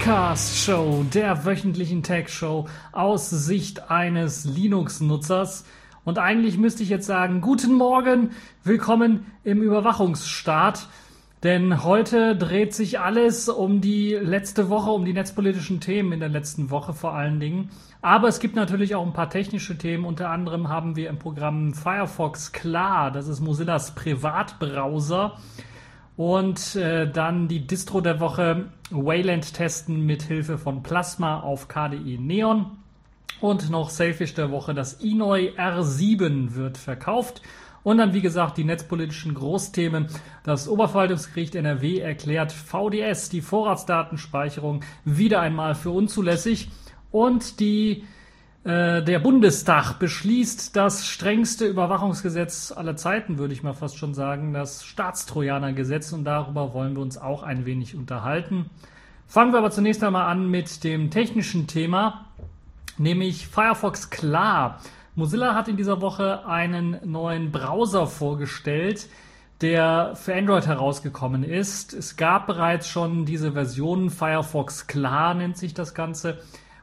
Podcast Show, der wöchentlichen Tech Show aus Sicht eines Linux-Nutzers. Und eigentlich müsste ich jetzt sagen, guten Morgen, willkommen im Überwachungsstaat. Denn heute dreht sich alles um die letzte Woche, um die netzpolitischen Themen in der letzten Woche vor allen Dingen. Aber es gibt natürlich auch ein paar technische Themen. Unter anderem haben wir im Programm Firefox Klar, das ist Mozillas Privatbrowser. Und äh, dann die Distro der Woche Wayland testen mit Hilfe von Plasma auf KDE Neon. Und noch Selfish der Woche, das Inoi R7 wird verkauft. Und dann, wie gesagt, die netzpolitischen Großthemen. Das Oberverwaltungsgericht NRW erklärt VDS, die Vorratsdatenspeicherung, wieder einmal für unzulässig. Und die der Bundestag beschließt das strengste Überwachungsgesetz aller Zeiten, würde ich mal fast schon sagen, das Staatstrojanergesetz. Und darüber wollen wir uns auch ein wenig unterhalten. Fangen wir aber zunächst einmal an mit dem technischen Thema, nämlich Firefox Klar. Mozilla hat in dieser Woche einen neuen Browser vorgestellt, der für Android herausgekommen ist. Es gab bereits schon diese Version, Firefox Klar nennt sich das Ganze.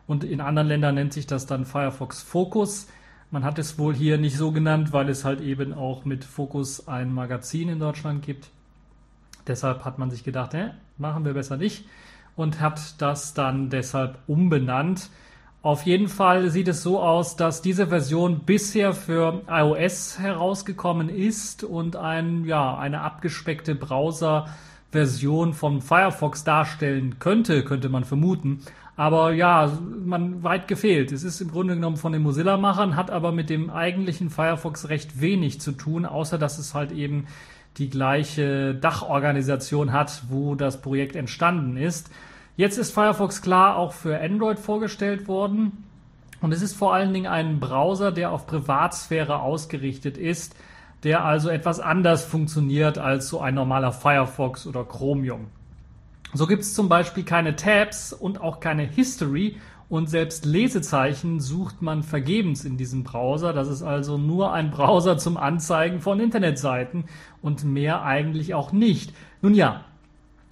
Und in anderen Ländern nennt sich das dann Firefox Focus. Man hat es wohl hier nicht so genannt, weil es halt eben auch mit Focus ein Magazin in Deutschland gibt. Deshalb hat man sich gedacht, äh, machen wir besser nicht und hat das dann deshalb umbenannt. Auf jeden Fall sieht es so aus, dass diese Version bisher für iOS herausgekommen ist und ein, ja, eine abgespeckte Browser-Version von Firefox darstellen könnte, könnte man vermuten. Aber ja, man weit gefehlt. Es ist im Grunde genommen von den Mozilla-Machern, hat aber mit dem eigentlichen Firefox recht wenig zu tun, außer dass es halt eben die gleiche Dachorganisation hat, wo das Projekt entstanden ist. Jetzt ist Firefox klar auch für Android vorgestellt worden. Und es ist vor allen Dingen ein Browser, der auf Privatsphäre ausgerichtet ist, der also etwas anders funktioniert als so ein normaler Firefox oder Chromium. So gibt es zum Beispiel keine Tabs und auch keine History und selbst Lesezeichen sucht man vergebens in diesem Browser. Das ist also nur ein Browser zum Anzeigen von Internetseiten und mehr eigentlich auch nicht. Nun ja,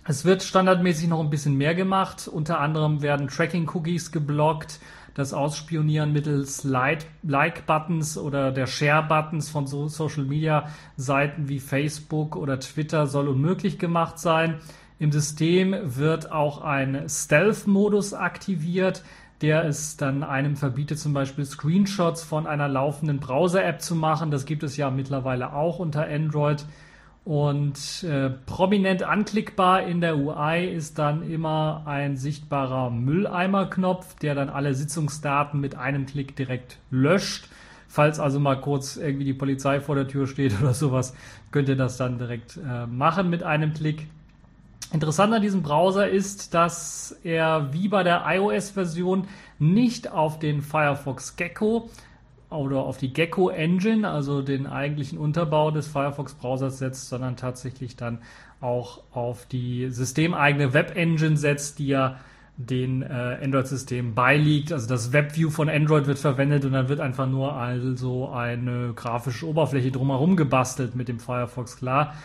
es wird standardmäßig noch ein bisschen mehr gemacht. Unter anderem werden Tracking-Cookies geblockt. Das Ausspionieren mittels Like-Buttons oder der Share-Buttons von so Social-Media-Seiten wie Facebook oder Twitter soll unmöglich gemacht sein. Im System wird auch ein Stealth-Modus aktiviert, der es dann einem verbietet, zum Beispiel Screenshots von einer laufenden Browser-App zu machen. Das gibt es ja mittlerweile auch unter Android. Und äh, prominent anklickbar in der UI ist dann immer ein sichtbarer Mülleimer-Knopf, der dann alle Sitzungsdaten mit einem Klick direkt löscht. Falls also mal kurz irgendwie die Polizei vor der Tür steht oder sowas, könnt ihr das dann direkt äh, machen mit einem Klick. Interessant an diesem Browser ist, dass er wie bei der iOS-Version nicht auf den Firefox Gecko oder auf die Gecko Engine, also den eigentlichen Unterbau des Firefox Browsers setzt, sondern tatsächlich dann auch auf die systemeigene Web Engine setzt, die ja den äh, Android-Systemen beiliegt. Also das WebView von Android wird verwendet und dann wird einfach nur also eine grafische Oberfläche drumherum gebastelt mit dem Firefox klar.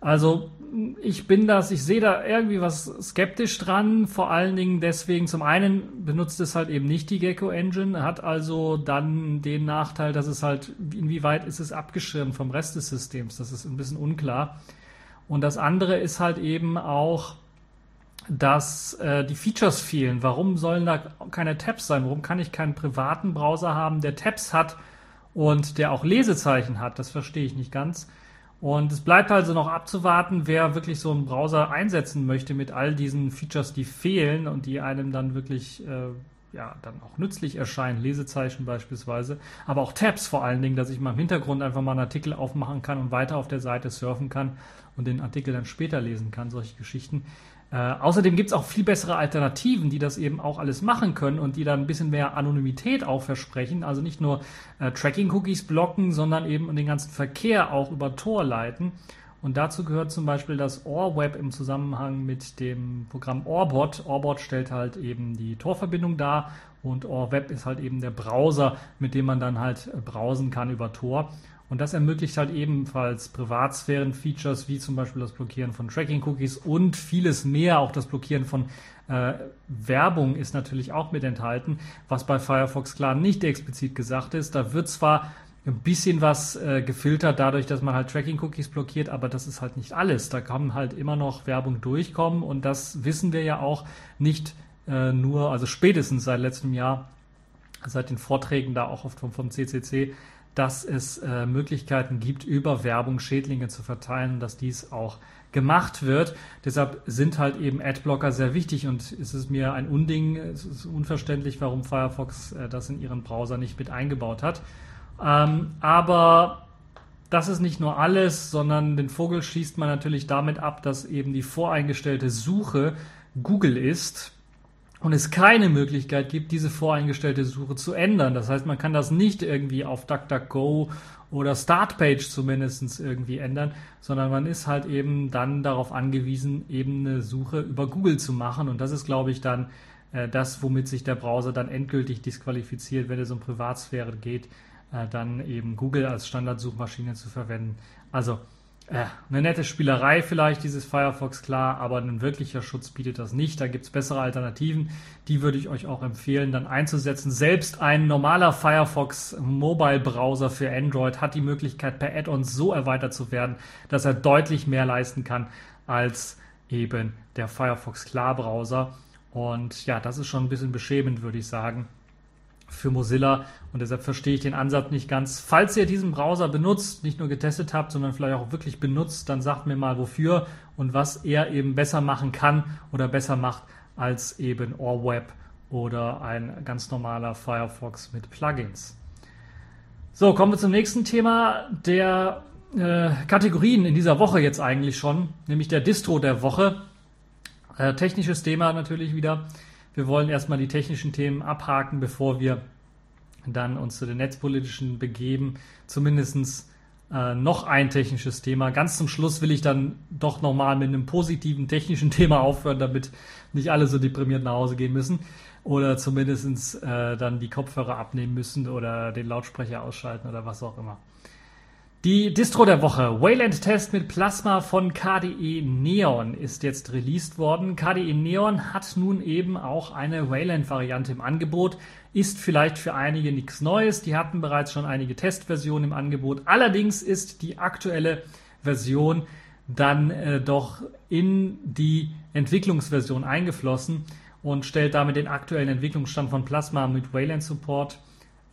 Also ich bin das, ich sehe da irgendwie was skeptisch dran, vor allen Dingen deswegen, zum einen benutzt es halt eben nicht die Gecko Engine, hat also dann den Nachteil, dass es halt, inwieweit ist es abgeschirmt vom Rest des Systems, das ist ein bisschen unklar. Und das andere ist halt eben auch, dass äh, die Features fehlen. Warum sollen da keine Tabs sein? Warum kann ich keinen privaten Browser haben, der Tabs hat und der auch Lesezeichen hat? Das verstehe ich nicht ganz. Und es bleibt also noch abzuwarten, wer wirklich so einen Browser einsetzen möchte mit all diesen Features, die fehlen und die einem dann wirklich äh, ja, dann auch nützlich erscheinen, Lesezeichen beispielsweise, aber auch Tabs vor allen Dingen, dass ich mal im Hintergrund einfach mal einen Artikel aufmachen kann und weiter auf der Seite surfen kann und den Artikel dann später lesen kann, solche Geschichten. Äh, außerdem gibt es auch viel bessere Alternativen, die das eben auch alles machen können und die dann ein bisschen mehr Anonymität auch versprechen. Also nicht nur äh, Tracking-Cookies blocken, sondern eben den ganzen Verkehr auch über Tor leiten. Und dazu gehört zum Beispiel das OrWeb im Zusammenhang mit dem Programm Orbot. Orbot stellt halt eben die Tor-Verbindung dar und OrWeb ist halt eben der Browser, mit dem man dann halt browsen kann über Tor. Und das ermöglicht halt ebenfalls Privatsphären-Features wie zum Beispiel das Blockieren von Tracking-Cookies und vieles mehr. Auch das Blockieren von äh, Werbung ist natürlich auch mit enthalten, was bei Firefox klar nicht explizit gesagt ist. Da wird zwar ein bisschen was äh, gefiltert dadurch, dass man halt Tracking-Cookies blockiert, aber das ist halt nicht alles. Da kann halt immer noch Werbung durchkommen und das wissen wir ja auch nicht äh, nur, also spätestens seit letztem Jahr, seit den Vorträgen da auch oft vom, vom CCC, dass es äh, Möglichkeiten gibt, über Werbung Schädlinge zu verteilen, dass dies auch gemacht wird. Deshalb sind halt eben Adblocker sehr wichtig und es ist mir ein Unding, es ist unverständlich, warum Firefox äh, das in ihren Browser nicht mit eingebaut hat. Ähm, aber das ist nicht nur alles, sondern den Vogel schießt man natürlich damit ab, dass eben die voreingestellte Suche Google ist und es keine Möglichkeit gibt, diese voreingestellte Suche zu ändern. Das heißt, man kann das nicht irgendwie auf DuckDuckGo oder Startpage zumindest irgendwie ändern, sondern man ist halt eben dann darauf angewiesen, eben eine Suche über Google zu machen. Und das ist, glaube ich, dann äh, das, womit sich der Browser dann endgültig disqualifiziert, wenn es um Privatsphäre geht, äh, dann eben Google als Standardsuchmaschine zu verwenden. Also äh, eine nette Spielerei vielleicht, dieses Firefox, klar, aber ein wirklicher Schutz bietet das nicht. Da gibt es bessere Alternativen. Die würde ich euch auch empfehlen, dann einzusetzen. Selbst ein normaler Firefox Mobile Browser für Android hat die Möglichkeit, per Add-ons so erweitert zu werden, dass er deutlich mehr leisten kann als eben der Firefox Klar Browser. Und ja, das ist schon ein bisschen beschämend, würde ich sagen für Mozilla und deshalb verstehe ich den Ansatz nicht ganz. Falls ihr diesen Browser benutzt, nicht nur getestet habt, sondern vielleicht auch wirklich benutzt, dann sagt mir mal wofür und was er eben besser machen kann oder besser macht als eben OrWeb oder ein ganz normaler Firefox mit Plugins. So, kommen wir zum nächsten Thema der äh, Kategorien in dieser Woche jetzt eigentlich schon, nämlich der Distro der Woche. Äh, technisches Thema natürlich wieder. Wir wollen erstmal die technischen Themen abhaken, bevor wir dann uns zu den netzpolitischen begeben. Zumindest äh, noch ein technisches Thema. Ganz zum Schluss will ich dann doch nochmal mit einem positiven technischen Thema aufhören, damit nicht alle so deprimiert nach Hause gehen müssen oder zumindest äh, dann die Kopfhörer abnehmen müssen oder den Lautsprecher ausschalten oder was auch immer. Die Distro der Woche, Wayland Test mit Plasma von KDE Neon ist jetzt released worden. KDE Neon hat nun eben auch eine Wayland Variante im Angebot. Ist vielleicht für einige nichts Neues. Die hatten bereits schon einige Testversionen im Angebot. Allerdings ist die aktuelle Version dann äh, doch in die Entwicklungsversion eingeflossen und stellt damit den aktuellen Entwicklungsstand von Plasma mit Wayland Support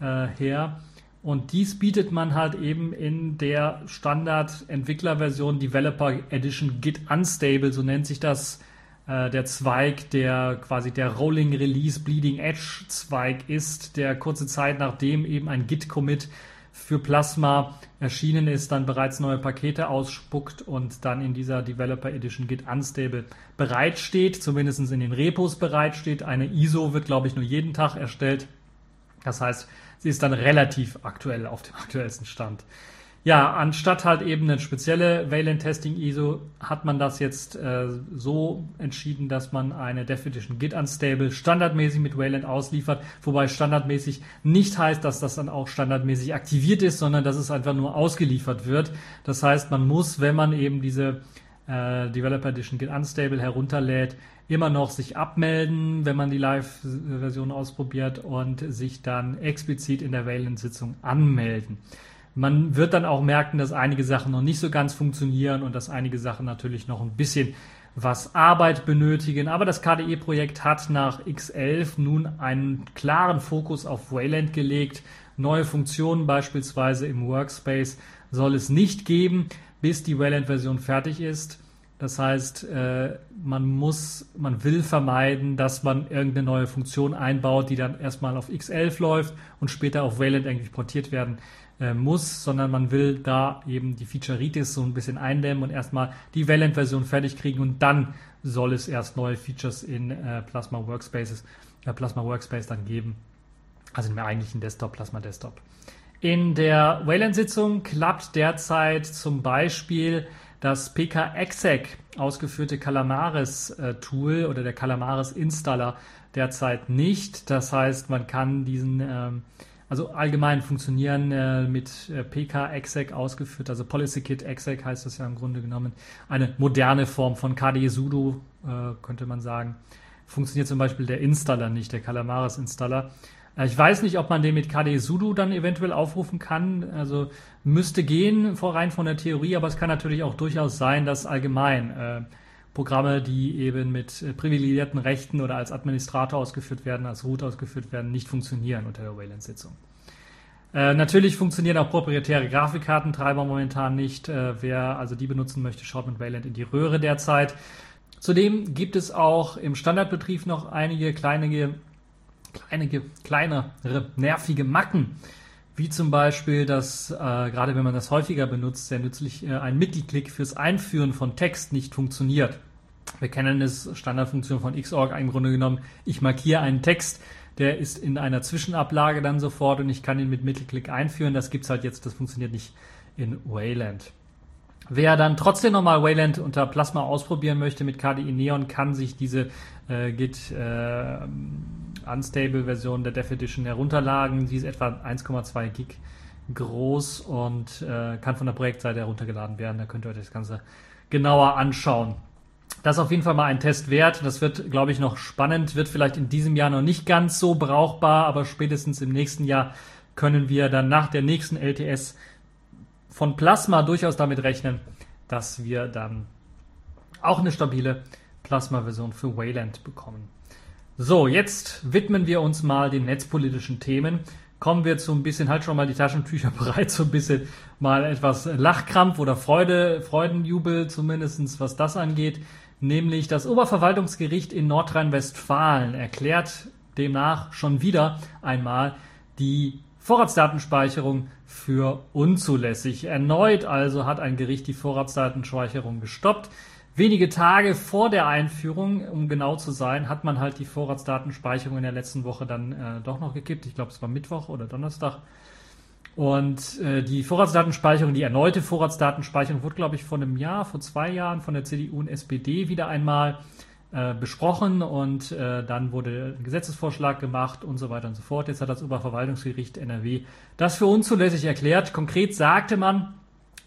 äh, her. Und dies bietet man halt eben in der Standard-Entwicklerversion Developer Edition Git Unstable, so nennt sich das äh, der Zweig, der quasi der Rolling Release Bleeding Edge Zweig ist, der kurze Zeit nachdem eben ein Git-Commit für Plasma erschienen ist, dann bereits neue Pakete ausspuckt und dann in dieser Developer Edition Git Unstable bereitsteht, zumindest in den Repos bereitsteht. Eine ISO wird, glaube ich, nur jeden Tag erstellt. Das heißt, sie ist dann relativ aktuell auf dem aktuellsten Stand. Ja, anstatt halt eben eine spezielle Valent Testing ISO hat man das jetzt äh, so entschieden, dass man eine Definition Git Unstable standardmäßig mit Wayland ausliefert, wobei standardmäßig nicht heißt, dass das dann auch standardmäßig aktiviert ist, sondern dass es einfach nur ausgeliefert wird. Das heißt, man muss, wenn man eben diese äh, Developer Edition Git Unstable herunterlädt, immer noch sich abmelden, wenn man die Live-Version ausprobiert und sich dann explizit in der Wayland-Sitzung anmelden. Man wird dann auch merken, dass einige Sachen noch nicht so ganz funktionieren und dass einige Sachen natürlich noch ein bisschen was Arbeit benötigen. Aber das KDE-Projekt hat nach X11 nun einen klaren Fokus auf Wayland gelegt. Neue Funktionen beispielsweise im Workspace soll es nicht geben, bis die Wayland-Version fertig ist. Das heißt, äh, man muss, man will vermeiden, dass man irgendeine neue Funktion einbaut, die dann erstmal auf X11 läuft und später auf Wayland eigentlich portiert werden äh, muss, sondern man will da eben die Featureitis so ein bisschen eindämmen und erstmal die Wayland-Version fertig kriegen und dann soll es erst neue Features in äh, Plasma Workspaces, Plasma Workspace dann geben. Also im eigentlichen Desktop, Plasma Desktop. In der Wayland-Sitzung klappt derzeit zum Beispiel das PK-Exec ausgeführte Calamares-Tool oder der Calamares-Installer derzeit nicht. Das heißt, man kann diesen ähm, also allgemein funktionieren äh, mit äh, PK-Exec ausgeführt, also Policy Kit Exec heißt das ja im Grunde genommen. Eine moderne Form von KDE Sudo, äh, könnte man sagen. Funktioniert zum Beispiel der Installer nicht, der Calamares Installer. Äh, ich weiß nicht, ob man den mit KDE Sudo dann eventuell aufrufen kann. Also müsste gehen, rein von der Theorie, aber es kann natürlich auch durchaus sein, dass allgemein äh, Programme, die eben mit äh, privilegierten Rechten oder als Administrator ausgeführt werden, als Root ausgeführt werden, nicht funktionieren unter der Wayland-Sitzung. Äh, natürlich funktionieren auch proprietäre Grafikkartentreiber momentan nicht. Äh, wer also die benutzen möchte, schaut mit Wayland in die Röhre derzeit. Zudem gibt es auch im Standardbetrieb noch einige kleinere, kleinere, kleinere nervige Macken. Wie zum Beispiel, dass äh, gerade wenn man das häufiger benutzt, sehr nützlich äh, ein Mittelklick fürs Einführen von Text nicht funktioniert. Wir kennen es, Standardfunktion von Xorg im Grunde genommen. Ich markiere einen Text, der ist in einer Zwischenablage dann sofort und ich kann ihn mit Mittelklick einführen. Das gibt's halt jetzt, das funktioniert nicht in Wayland. Wer dann trotzdem nochmal Wayland unter Plasma ausprobieren möchte mit KDE Neon, kann sich diese äh, Git äh, Unstable Version der Dev Edition herunterladen. Sie ist etwa 1,2 Gig groß und äh, kann von der Projektseite heruntergeladen werden. Da könnt ihr euch das Ganze genauer anschauen. Das ist auf jeden Fall mal ein Test wert. Das wird, glaube ich, noch spannend. Wird vielleicht in diesem Jahr noch nicht ganz so brauchbar, aber spätestens im nächsten Jahr können wir dann nach der nächsten LTS von Plasma durchaus damit rechnen, dass wir dann auch eine stabile Plasma-Version für Wayland bekommen. So, jetzt widmen wir uns mal den netzpolitischen Themen. Kommen wir zu ein bisschen, halt schon mal die Taschentücher bereit, so ein bisschen mal etwas Lachkrampf oder Freude, Freudenjubel zumindestens, was das angeht nämlich das Oberverwaltungsgericht in Nordrhein-Westfalen erklärt demnach schon wieder einmal die Vorratsdatenspeicherung für unzulässig. Erneut also hat ein Gericht die Vorratsdatenspeicherung gestoppt. Wenige Tage vor der Einführung, um genau zu sein, hat man halt die Vorratsdatenspeicherung in der letzten Woche dann äh, doch noch gekippt. Ich glaube, es war Mittwoch oder Donnerstag. Und äh, die Vorratsdatenspeicherung, die erneute Vorratsdatenspeicherung wurde, glaube ich, vor einem Jahr, vor zwei Jahren von der CDU und SPD wieder einmal äh, besprochen und äh, dann wurde ein Gesetzesvorschlag gemacht und so weiter und so fort. Jetzt hat das Oberverwaltungsgericht NRW das für unzulässig erklärt. Konkret sagte man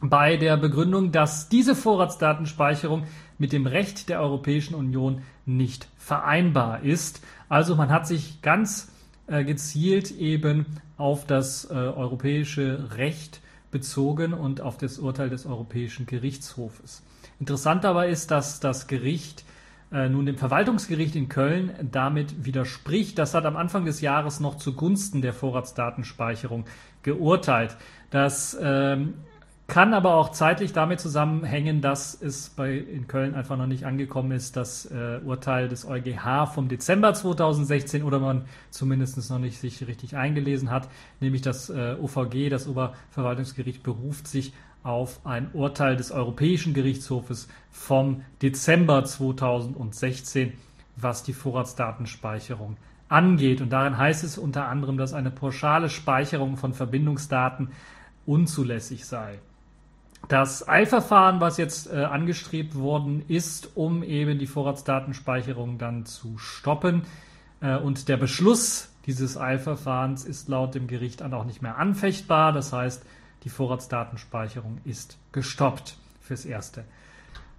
bei der Begründung, dass diese Vorratsdatenspeicherung mit dem Recht der Europäischen Union nicht vereinbar ist. Also man hat sich ganz äh, gezielt eben auf das äh, europäische Recht bezogen und auf das Urteil des Europäischen Gerichtshofes. Interessant dabei ist, dass das Gericht äh, nun dem Verwaltungsgericht in Köln damit widerspricht. Das hat am Anfang des Jahres noch zugunsten der Vorratsdatenspeicherung geurteilt. Das ähm, kann aber auch zeitlich damit zusammenhängen, dass es bei in Köln einfach noch nicht angekommen ist, das äh, Urteil des EuGH vom Dezember 2016 oder man zumindest noch nicht sich richtig eingelesen hat, nämlich das äh, OVG, das Oberverwaltungsgericht, beruft sich auf ein Urteil des Europäischen Gerichtshofes vom Dezember 2016, was die Vorratsdatenspeicherung angeht. Und darin heißt es unter anderem, dass eine pauschale Speicherung von Verbindungsdaten unzulässig sei. Das Eilverfahren, was jetzt äh, angestrebt worden ist, um eben die Vorratsdatenspeicherung dann zu stoppen. Äh, und der Beschluss dieses Eilverfahrens ist laut dem Gericht dann auch nicht mehr anfechtbar. Das heißt, die Vorratsdatenspeicherung ist gestoppt fürs Erste.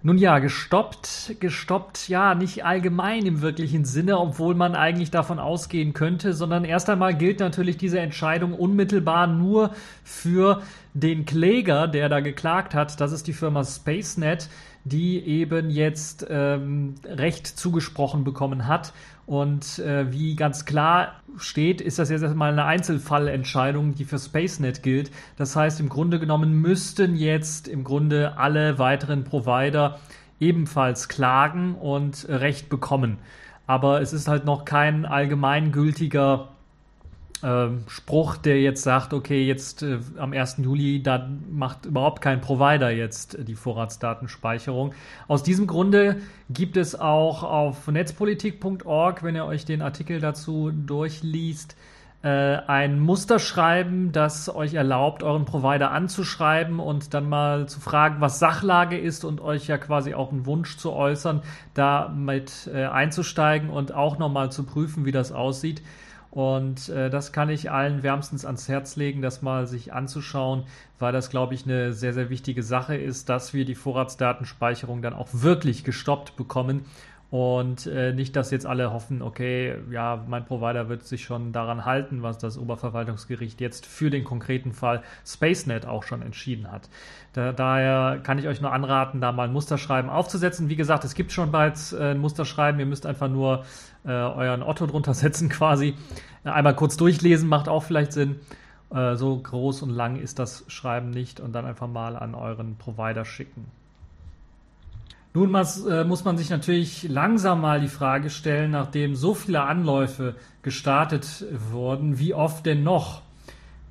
Nun ja, gestoppt, gestoppt, ja, nicht allgemein im wirklichen Sinne, obwohl man eigentlich davon ausgehen könnte, sondern erst einmal gilt natürlich diese Entscheidung unmittelbar nur für den Kläger, der da geklagt hat. Das ist die Firma SpaceNet, die eben jetzt ähm, Recht zugesprochen bekommen hat und äh, wie ganz klar steht, ist das jetzt erstmal eine Einzelfallentscheidung, die für SpaceNet gilt. Das heißt, im Grunde genommen müssten jetzt im Grunde alle weiteren Provider ebenfalls klagen und Recht bekommen. Aber es ist halt noch kein allgemeingültiger Spruch, der jetzt sagt, okay, jetzt äh, am 1. Juli, da macht überhaupt kein Provider jetzt die Vorratsdatenspeicherung. Aus diesem Grunde gibt es auch auf netzpolitik.org, wenn ihr euch den Artikel dazu durchliest, äh, ein Musterschreiben, das euch erlaubt, euren Provider anzuschreiben und dann mal zu fragen, was Sachlage ist und euch ja quasi auch einen Wunsch zu äußern, damit äh, einzusteigen und auch nochmal zu prüfen, wie das aussieht. Und äh, das kann ich allen wärmstens ans Herz legen, das mal sich anzuschauen, weil das, glaube ich, eine sehr, sehr wichtige Sache ist, dass wir die Vorratsdatenspeicherung dann auch wirklich gestoppt bekommen und äh, nicht, dass jetzt alle hoffen, okay, ja, mein Provider wird sich schon daran halten, was das Oberverwaltungsgericht jetzt für den konkreten Fall SpaceNet auch schon entschieden hat. Da, daher kann ich euch nur anraten, da mal ein Musterschreiben aufzusetzen. Wie gesagt, es gibt schon bereits äh, ein Musterschreiben. Ihr müsst einfach nur äh, euren Otto drunter setzen quasi. Einmal kurz durchlesen macht auch vielleicht Sinn. Äh, so groß und lang ist das Schreiben nicht und dann einfach mal an euren Provider schicken. Nun äh, muss man sich natürlich langsam mal die Frage stellen, nachdem so viele Anläufe gestartet wurden, wie oft denn noch?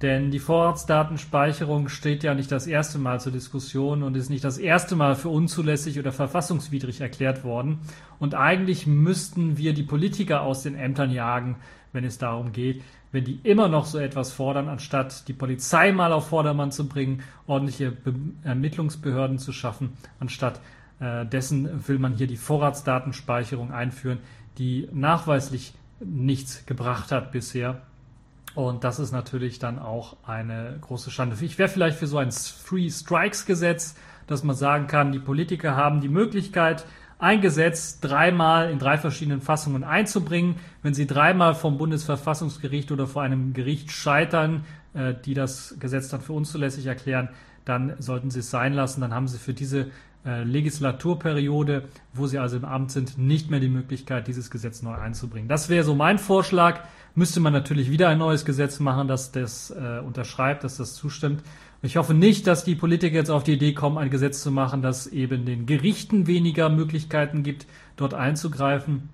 Denn die Vorratsdatenspeicherung steht ja nicht das erste Mal zur Diskussion und ist nicht das erste Mal für unzulässig oder verfassungswidrig erklärt worden. Und eigentlich müssten wir die Politiker aus den Ämtern jagen, wenn es darum geht, wenn die immer noch so etwas fordern, anstatt die Polizei mal auf Vordermann zu bringen, ordentliche Be Ermittlungsbehörden zu schaffen, anstatt äh, dessen will man hier die Vorratsdatenspeicherung einführen, die nachweislich nichts gebracht hat bisher. Und das ist natürlich dann auch eine große Schande. Ich wäre vielleicht für so ein Free Strikes Gesetz, dass man sagen kann, die Politiker haben die Möglichkeit, ein Gesetz dreimal in drei verschiedenen Fassungen einzubringen. Wenn sie dreimal vom Bundesverfassungsgericht oder vor einem Gericht scheitern, äh, die das Gesetz dann für unzulässig erklären, dann sollten sie es sein lassen. Dann haben sie für diese äh, Legislaturperiode, wo sie also im Amt sind, nicht mehr die Möglichkeit, dieses Gesetz neu einzubringen. Das wäre so mein Vorschlag. Müsste man natürlich wieder ein neues Gesetz machen, das das äh, unterschreibt, dass das zustimmt. Ich hoffe nicht, dass die Politiker jetzt auf die Idee kommen, ein Gesetz zu machen, das eben den Gerichten weniger Möglichkeiten gibt, dort einzugreifen.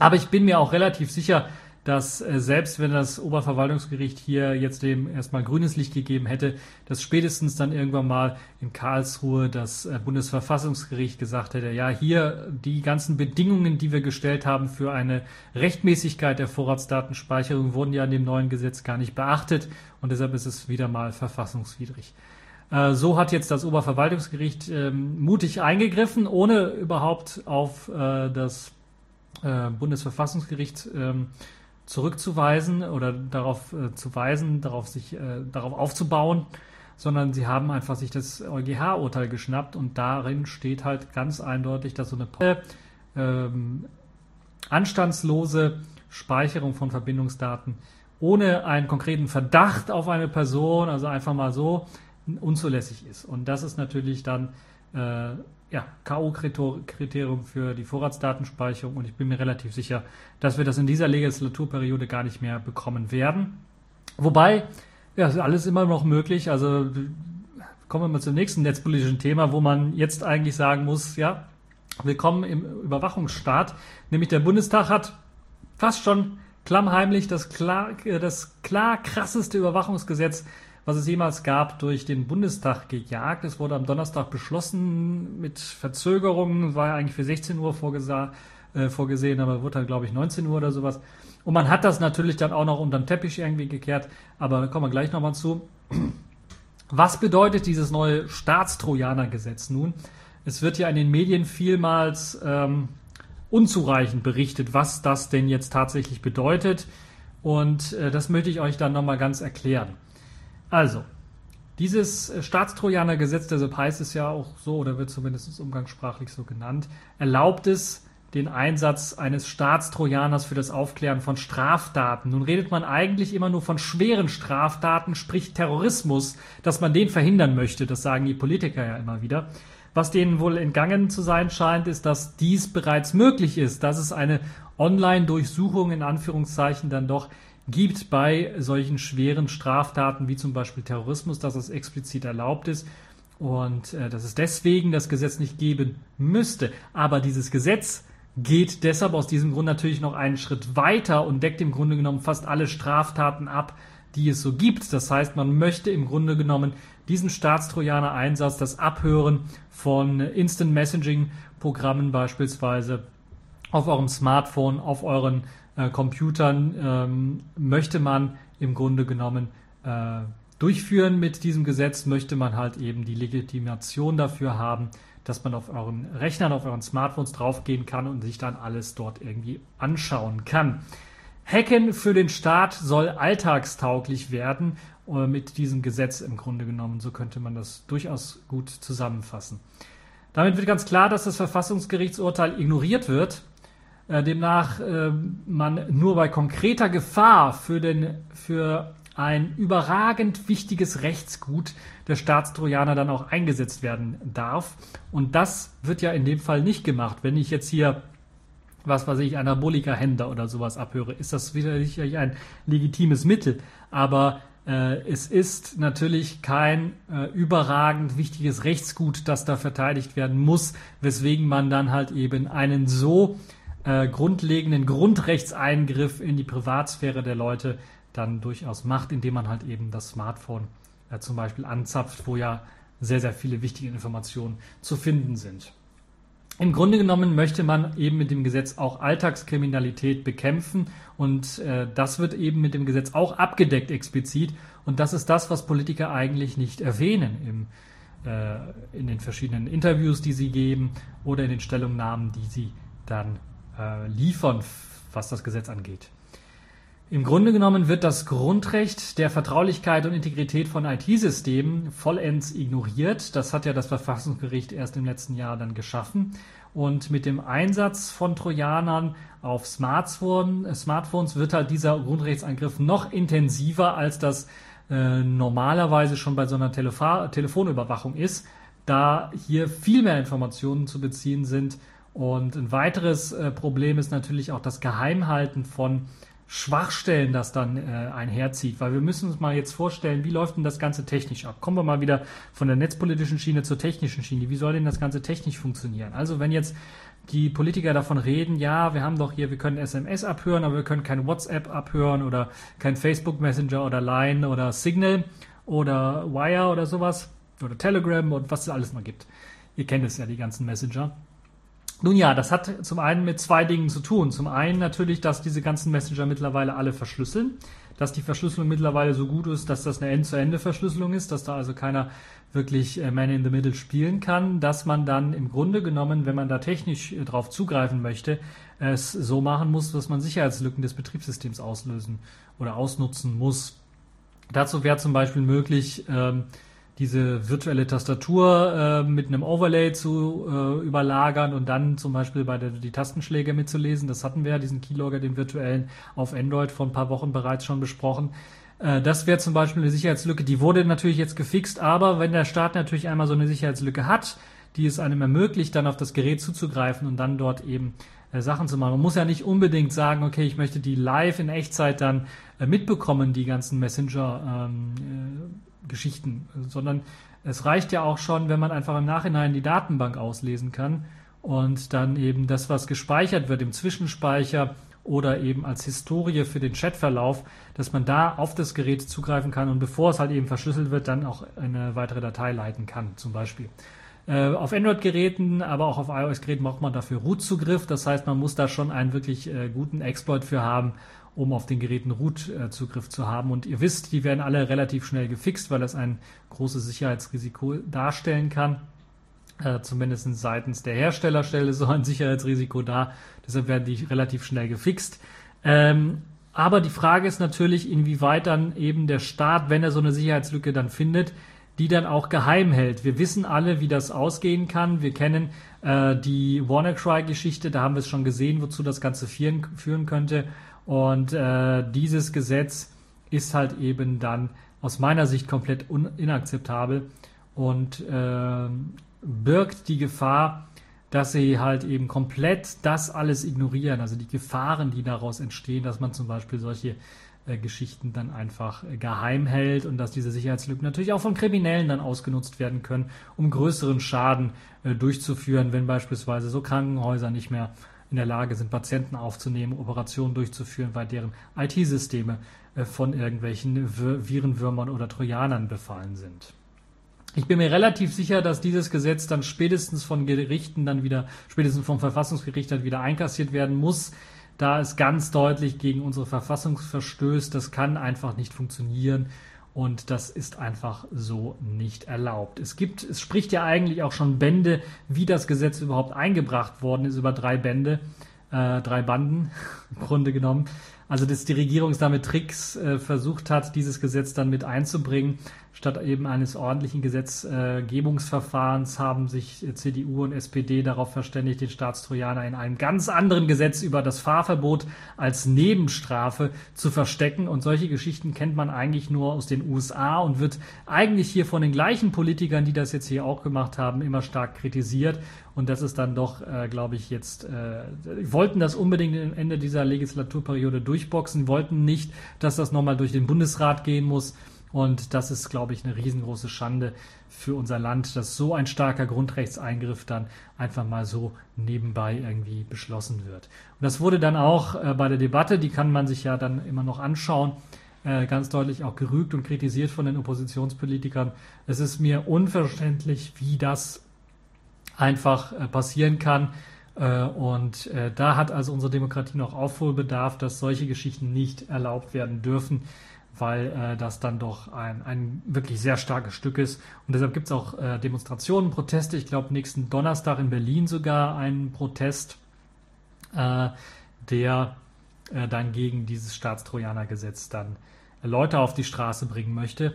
Aber ich bin mir auch relativ sicher, dass äh, selbst wenn das Oberverwaltungsgericht hier jetzt dem erstmal grünes Licht gegeben hätte, dass spätestens dann irgendwann mal in Karlsruhe das äh, Bundesverfassungsgericht gesagt hätte, ja, hier die ganzen Bedingungen, die wir gestellt haben für eine Rechtmäßigkeit der Vorratsdatenspeicherung, wurden ja in dem neuen Gesetz gar nicht beachtet und deshalb ist es wieder mal verfassungswidrig. Äh, so hat jetzt das Oberverwaltungsgericht ähm, mutig eingegriffen, ohne überhaupt auf das Bundesverfassungsgericht ähm, zurückzuweisen oder darauf äh, zu weisen, darauf sich äh, darauf aufzubauen, sondern sie haben einfach sich das EuGH-Urteil geschnappt und darin steht halt ganz eindeutig, dass so eine ähm, anstandslose Speicherung von Verbindungsdaten ohne einen konkreten Verdacht auf eine Person, also einfach mal so, unzulässig ist. Und das ist natürlich dann äh, ja, K.O.-Kriterium für die Vorratsdatenspeicherung und ich bin mir relativ sicher, dass wir das in dieser Legislaturperiode gar nicht mehr bekommen werden. Wobei, ja, ist alles immer noch möglich. Also kommen wir mal zum nächsten netzpolitischen Thema, wo man jetzt eigentlich sagen muss, ja, willkommen im Überwachungsstaat. Nämlich der Bundestag hat fast schon klammheimlich das klar, das klar krasseste Überwachungsgesetz was es jemals gab, durch den Bundestag gejagt. Es wurde am Donnerstag beschlossen mit Verzögerungen, war eigentlich für 16 Uhr äh, vorgesehen, aber wurde dann, glaube ich, 19 Uhr oder sowas. Und man hat das natürlich dann auch noch unter den Teppich irgendwie gekehrt, aber da kommen wir gleich nochmal zu. Was bedeutet dieses neue Staatstrojaner-Gesetz nun? Es wird ja in den Medien vielmals ähm, unzureichend berichtet, was das denn jetzt tatsächlich bedeutet. Und äh, das möchte ich euch dann nochmal ganz erklären. Also, dieses Staatstrojaner-Gesetz, deshalb heißt es ja auch so, oder wird zumindest umgangssprachlich so genannt, erlaubt es den Einsatz eines Staatstrojaners für das Aufklären von Straftaten. Nun redet man eigentlich immer nur von schweren Straftaten, sprich Terrorismus, dass man den verhindern möchte. Das sagen die Politiker ja immer wieder. Was denen wohl entgangen zu sein scheint, ist, dass dies bereits möglich ist, dass es eine Online-Durchsuchung in Anführungszeichen dann doch gibt bei solchen schweren Straftaten wie zum Beispiel Terrorismus, dass es explizit erlaubt ist und äh, dass es deswegen das Gesetz nicht geben müsste. Aber dieses Gesetz geht deshalb aus diesem Grund natürlich noch einen Schritt weiter und deckt im Grunde genommen fast alle Straftaten ab, die es so gibt. Das heißt, man möchte im Grunde genommen diesen Staatstrojaner-Einsatz, das Abhören von Instant Messaging-Programmen beispielsweise auf eurem Smartphone, auf euren äh, Computern ähm, möchte man im Grunde genommen äh, durchführen mit diesem Gesetz, möchte man halt eben die Legitimation dafür haben, dass man auf euren Rechnern, auf euren Smartphones draufgehen kann und sich dann alles dort irgendwie anschauen kann. Hacken für den Staat soll alltagstauglich werden äh, mit diesem Gesetz im Grunde genommen. So könnte man das durchaus gut zusammenfassen. Damit wird ganz klar, dass das Verfassungsgerichtsurteil ignoriert wird. Äh, demnach äh, man nur bei konkreter Gefahr für, den, für ein überragend wichtiges Rechtsgut der Staatstrojaner dann auch eingesetzt werden darf. Und das wird ja in dem Fall nicht gemacht. Wenn ich jetzt hier was weiß ich, Anabolika-Händler oder sowas abhöre, ist das sicherlich ein legitimes Mittel. Aber äh, es ist natürlich kein äh, überragend wichtiges Rechtsgut, das da verteidigt werden muss, weswegen man dann halt eben einen so äh, grundlegenden Grundrechtseingriff in die Privatsphäre der Leute dann durchaus macht, indem man halt eben das Smartphone äh, zum Beispiel anzapft, wo ja sehr, sehr viele wichtige Informationen zu finden sind. Im Grunde genommen möchte man eben mit dem Gesetz auch Alltagskriminalität bekämpfen und äh, das wird eben mit dem Gesetz auch abgedeckt explizit und das ist das, was Politiker eigentlich nicht erwähnen im, äh, in den verschiedenen Interviews, die sie geben oder in den Stellungnahmen, die sie dann äh, liefern, was das Gesetz angeht. Im Grunde genommen wird das Grundrecht der Vertraulichkeit und Integrität von IT-Systemen vollends ignoriert. Das hat ja das Verfassungsgericht erst im letzten Jahr dann geschaffen. Und mit dem Einsatz von Trojanern auf Smartphone, Smartphones wird halt dieser Grundrechtsangriff noch intensiver, als das äh, normalerweise schon bei so einer Telefo Telefonüberwachung ist, da hier viel mehr Informationen zu beziehen sind. Und ein weiteres äh, Problem ist natürlich auch das Geheimhalten von Schwachstellen das dann äh, einherzieht. Weil wir müssen uns mal jetzt vorstellen, wie läuft denn das Ganze technisch ab? Kommen wir mal wieder von der netzpolitischen Schiene zur technischen Schiene. Wie soll denn das Ganze technisch funktionieren? Also wenn jetzt die Politiker davon reden, ja, wir haben doch hier, wir können SMS abhören, aber wir können kein WhatsApp abhören oder kein Facebook Messenger oder Line oder Signal oder Wire oder sowas oder Telegram und was es alles noch gibt. Ihr kennt es ja, die ganzen Messenger. Nun ja, das hat zum einen mit zwei Dingen zu tun. Zum einen natürlich, dass diese ganzen Messenger mittlerweile alle verschlüsseln, dass die Verschlüsselung mittlerweile so gut ist, dass das eine End-zu-Ende-Verschlüsselung ist, dass da also keiner wirklich äh, Man in the Middle spielen kann, dass man dann im Grunde genommen, wenn man da technisch äh, drauf zugreifen möchte, es so machen muss, dass man Sicherheitslücken des Betriebssystems auslösen oder ausnutzen muss. Dazu wäre zum Beispiel möglich, ähm, diese virtuelle Tastatur äh, mit einem Overlay zu äh, überlagern und dann zum Beispiel bei der die Tastenschläge mitzulesen. Das hatten wir ja, diesen Keylogger, den virtuellen, auf Android vor ein paar Wochen bereits schon besprochen. Äh, das wäre zum Beispiel eine Sicherheitslücke, die wurde natürlich jetzt gefixt, aber wenn der Staat natürlich einmal so eine Sicherheitslücke hat, die es einem ermöglicht, dann auf das Gerät zuzugreifen und dann dort eben äh, Sachen zu machen. Man muss ja nicht unbedingt sagen, okay, ich möchte die live in Echtzeit dann äh, mitbekommen, die ganzen Messenger. Ähm, äh, Geschichten, sondern es reicht ja auch schon, wenn man einfach im Nachhinein die Datenbank auslesen kann und dann eben das, was gespeichert wird im Zwischenspeicher oder eben als Historie für den Chatverlauf, dass man da auf das Gerät zugreifen kann und bevor es halt eben verschlüsselt wird, dann auch eine weitere Datei leiten kann, zum Beispiel. Äh, auf Android-Geräten, aber auch auf iOS-Geräten braucht man dafür Root-Zugriff. Das heißt, man muss da schon einen wirklich äh, guten Exploit für haben, um auf den Geräten Root-Zugriff zu haben. Und ihr wisst, die werden alle relativ schnell gefixt, weil das ein großes Sicherheitsrisiko darstellen kann. Äh, zumindest seitens der Herstellerstelle so ein Sicherheitsrisiko da. Deshalb werden die relativ schnell gefixt. Ähm, aber die Frage ist natürlich, inwieweit dann eben der Staat, wenn er so eine Sicherheitslücke dann findet, die dann auch geheim hält. Wir wissen alle, wie das ausgehen kann. Wir kennen äh, die WannaCry-Geschichte, da haben wir es schon gesehen, wozu das Ganze führen, führen könnte. Und äh, dieses Gesetz ist halt eben dann aus meiner Sicht komplett inakzeptabel und äh, birgt die Gefahr, dass sie halt eben komplett das alles ignorieren, also die Gefahren, die daraus entstehen, dass man zum Beispiel solche äh, Geschichten dann einfach äh, geheim hält und dass diese Sicherheitslücken natürlich auch von Kriminellen dann ausgenutzt werden können, um größeren Schaden äh, durchzuführen, wenn beispielsweise so Krankenhäuser nicht mehr in der Lage sind, Patienten aufzunehmen, Operationen durchzuführen, weil deren IT-Systeme äh, von irgendwelchen Virenwürmern oder Trojanern befallen sind. Ich bin mir relativ sicher, dass dieses Gesetz dann spätestens von Gerichten dann wieder, spätestens vom Verfassungsgericht dann wieder einkassiert werden muss, da es ganz deutlich gegen unsere Verfassung verstößt. Das kann einfach nicht funktionieren. Und das ist einfach so nicht erlaubt. Es gibt, es spricht ja eigentlich auch schon Bände, wie das Gesetz überhaupt eingebracht worden ist, über drei Bände, äh, drei Banden im Grunde genommen. Also, dass die Regierung damit Tricks äh, versucht hat, dieses Gesetz dann mit einzubringen. Statt eben eines ordentlichen Gesetzgebungsverfahrens haben sich CDU und SPD darauf verständigt, den Staatstrojaner in einem ganz anderen Gesetz über das Fahrverbot als Nebenstrafe zu verstecken. Und solche Geschichten kennt man eigentlich nur aus den USA und wird eigentlich hier von den gleichen Politikern, die das jetzt hier auch gemacht haben, immer stark kritisiert. Und das ist dann doch, äh, glaube ich, jetzt, äh, wollten das unbedingt am Ende dieser Legislaturperiode durchboxen, wollten nicht, dass das nochmal durch den Bundesrat gehen muss. Und das ist, glaube ich, eine riesengroße Schande für unser Land, dass so ein starker Grundrechtseingriff dann einfach mal so nebenbei irgendwie beschlossen wird. Und das wurde dann auch äh, bei der Debatte, die kann man sich ja dann immer noch anschauen, äh, ganz deutlich auch gerügt und kritisiert von den Oppositionspolitikern. Es ist mir unverständlich, wie das einfach äh, passieren kann. Äh, und äh, da hat also unsere Demokratie noch Aufholbedarf, dass solche Geschichten nicht erlaubt werden dürfen weil äh, das dann doch ein, ein wirklich sehr starkes Stück ist. Und deshalb gibt es auch äh, Demonstrationen, Proteste. Ich glaube, nächsten Donnerstag in Berlin sogar einen Protest, äh, der äh, dann gegen dieses Staatstrojanergesetz dann Leute auf die Straße bringen möchte.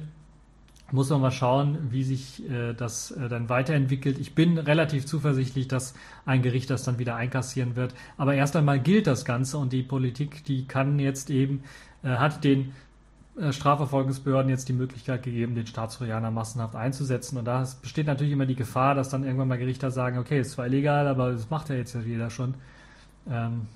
Muss man mal schauen, wie sich äh, das äh, dann weiterentwickelt. Ich bin relativ zuversichtlich, dass ein Gericht das dann wieder einkassieren wird. Aber erst einmal gilt das Ganze und die Politik, die kann jetzt eben, hat den Strafverfolgungsbehörden jetzt die Möglichkeit gegeben, den Staatstrojaner massenhaft einzusetzen. Und da besteht natürlich immer die Gefahr, dass dann irgendwann mal Gerichter sagen, okay, es war illegal, aber das macht ja jetzt ja jeder schon. Ähm,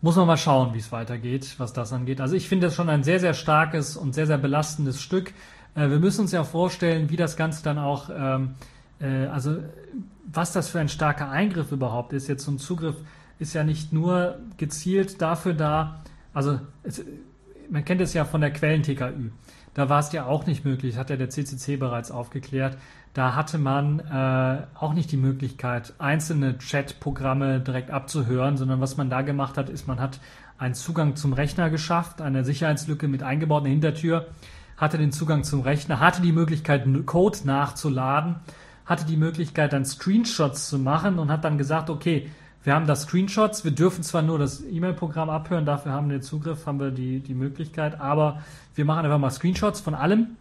muss man mal schauen, wie es weitergeht, was das angeht. Also ich finde das schon ein sehr, sehr starkes und sehr, sehr belastendes Stück. Äh, wir müssen uns ja vorstellen, wie das Ganze dann auch, ähm, äh, also was das für ein starker Eingriff überhaupt ist. Jetzt so ein Zugriff ist ja nicht nur gezielt dafür da, also es, man kennt es ja von der Quellen-TKÜ. Da war es ja auch nicht möglich, hat ja der CCC bereits aufgeklärt. Da hatte man äh, auch nicht die Möglichkeit, einzelne Chat-Programme direkt abzuhören, sondern was man da gemacht hat, ist, man hat einen Zugang zum Rechner geschafft, eine Sicherheitslücke mit eingebauter Hintertür, hatte den Zugang zum Rechner, hatte die Möglichkeit, Code nachzuladen, hatte die Möglichkeit, dann Screenshots zu machen und hat dann gesagt, okay, wir haben da Screenshots. Wir dürfen zwar nur das E-Mail-Programm abhören, dafür haben wir den Zugriff, haben wir die, die Möglichkeit, aber wir machen einfach mal Screenshots von allem.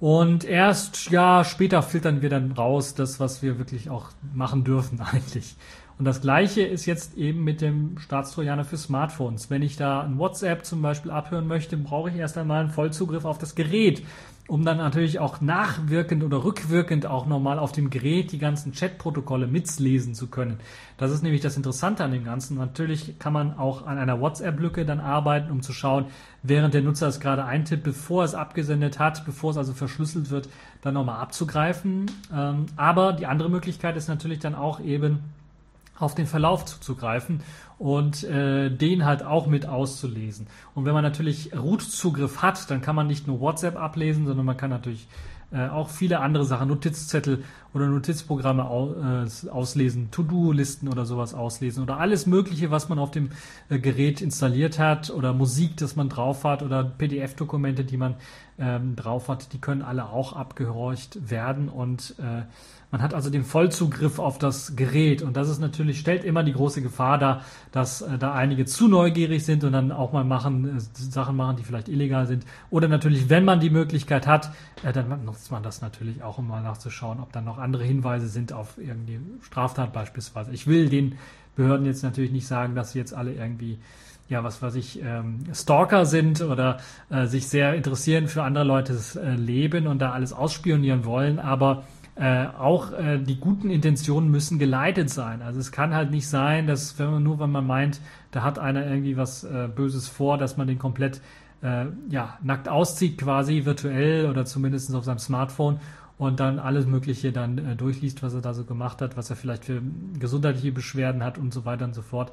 Und erst ja später filtern wir dann raus, das, was wir wirklich auch machen dürfen eigentlich. Und das gleiche ist jetzt eben mit dem Staatstrojaner für Smartphones. Wenn ich da ein WhatsApp zum Beispiel abhören möchte, brauche ich erst einmal einen Vollzugriff auf das Gerät um dann natürlich auch nachwirkend oder rückwirkend auch nochmal auf dem Gerät die ganzen Chatprotokolle mitlesen zu können. Das ist nämlich das Interessante an dem Ganzen. Natürlich kann man auch an einer WhatsApp-Lücke dann arbeiten, um zu schauen, während der Nutzer es gerade eintippt, bevor es abgesendet hat, bevor es also verschlüsselt wird, dann nochmal abzugreifen. Ähm, aber die andere Möglichkeit ist natürlich dann auch eben auf den Verlauf zuzugreifen und äh, den halt auch mit auszulesen. Und wenn man natürlich Root-Zugriff hat, dann kann man nicht nur WhatsApp ablesen, sondern man kann natürlich äh, auch viele andere Sachen, Notizzettel oder Notizprogramme au, äh, auslesen, To-Do-Listen oder sowas auslesen oder alles Mögliche, was man auf dem äh, Gerät installiert hat oder Musik, das man drauf hat oder PDF-Dokumente, die man ähm, drauf hat, die können alle auch abgehorcht werden und äh, man hat also den Vollzugriff auf das Gerät und das ist natürlich, stellt immer die große Gefahr dar, dass äh, da einige zu neugierig sind und dann auch mal machen, äh, Sachen machen, die vielleicht illegal sind. Oder natürlich, wenn man die Möglichkeit hat, äh, dann nutzt man das natürlich auch, um mal nachzuschauen, ob dann noch andere Hinweise sind auf irgendwie Straftat beispielsweise. Ich will den Behörden jetzt natürlich nicht sagen, dass sie jetzt alle irgendwie ja, was weiß ich, ähm, Stalker sind oder äh, sich sehr interessieren für andere Leutes äh, Leben und da alles ausspionieren wollen, aber äh, auch äh, die guten Intentionen müssen geleitet sein. Also es kann halt nicht sein, dass wenn man nur, wenn man meint, da hat einer irgendwie was äh, Böses vor, dass man den komplett äh, ja, nackt auszieht, quasi virtuell oder zumindest auf seinem Smartphone und dann alles Mögliche dann äh, durchliest, was er da so gemacht hat, was er vielleicht für gesundheitliche Beschwerden hat und so weiter und so fort.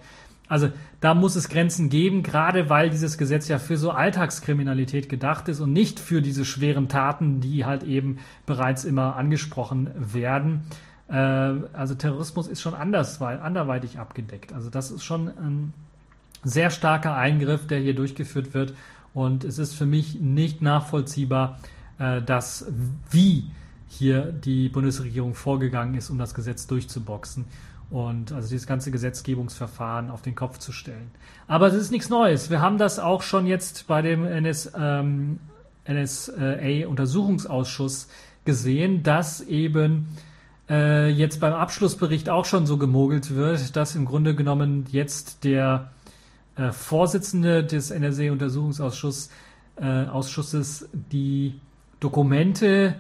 Also da muss es Grenzen geben, gerade weil dieses Gesetz ja für so Alltagskriminalität gedacht ist und nicht für diese schweren Taten, die halt eben bereits immer angesprochen werden. Äh, also Terrorismus ist schon anders, weil anderweitig abgedeckt. Also das ist schon ein sehr starker Eingriff, der hier durchgeführt wird. Und es ist für mich nicht nachvollziehbar, äh, dass wie hier die Bundesregierung vorgegangen ist, um das Gesetz durchzuboxen. Und also dieses ganze Gesetzgebungsverfahren auf den Kopf zu stellen. Aber es ist nichts Neues. Wir haben das auch schon jetzt bei dem NS, ähm, NSA-Untersuchungsausschuss gesehen, dass eben äh, jetzt beim Abschlussbericht auch schon so gemogelt wird, dass im Grunde genommen jetzt der äh, Vorsitzende des NSA-Untersuchungsausschusses äh, Ausschusses die Dokumente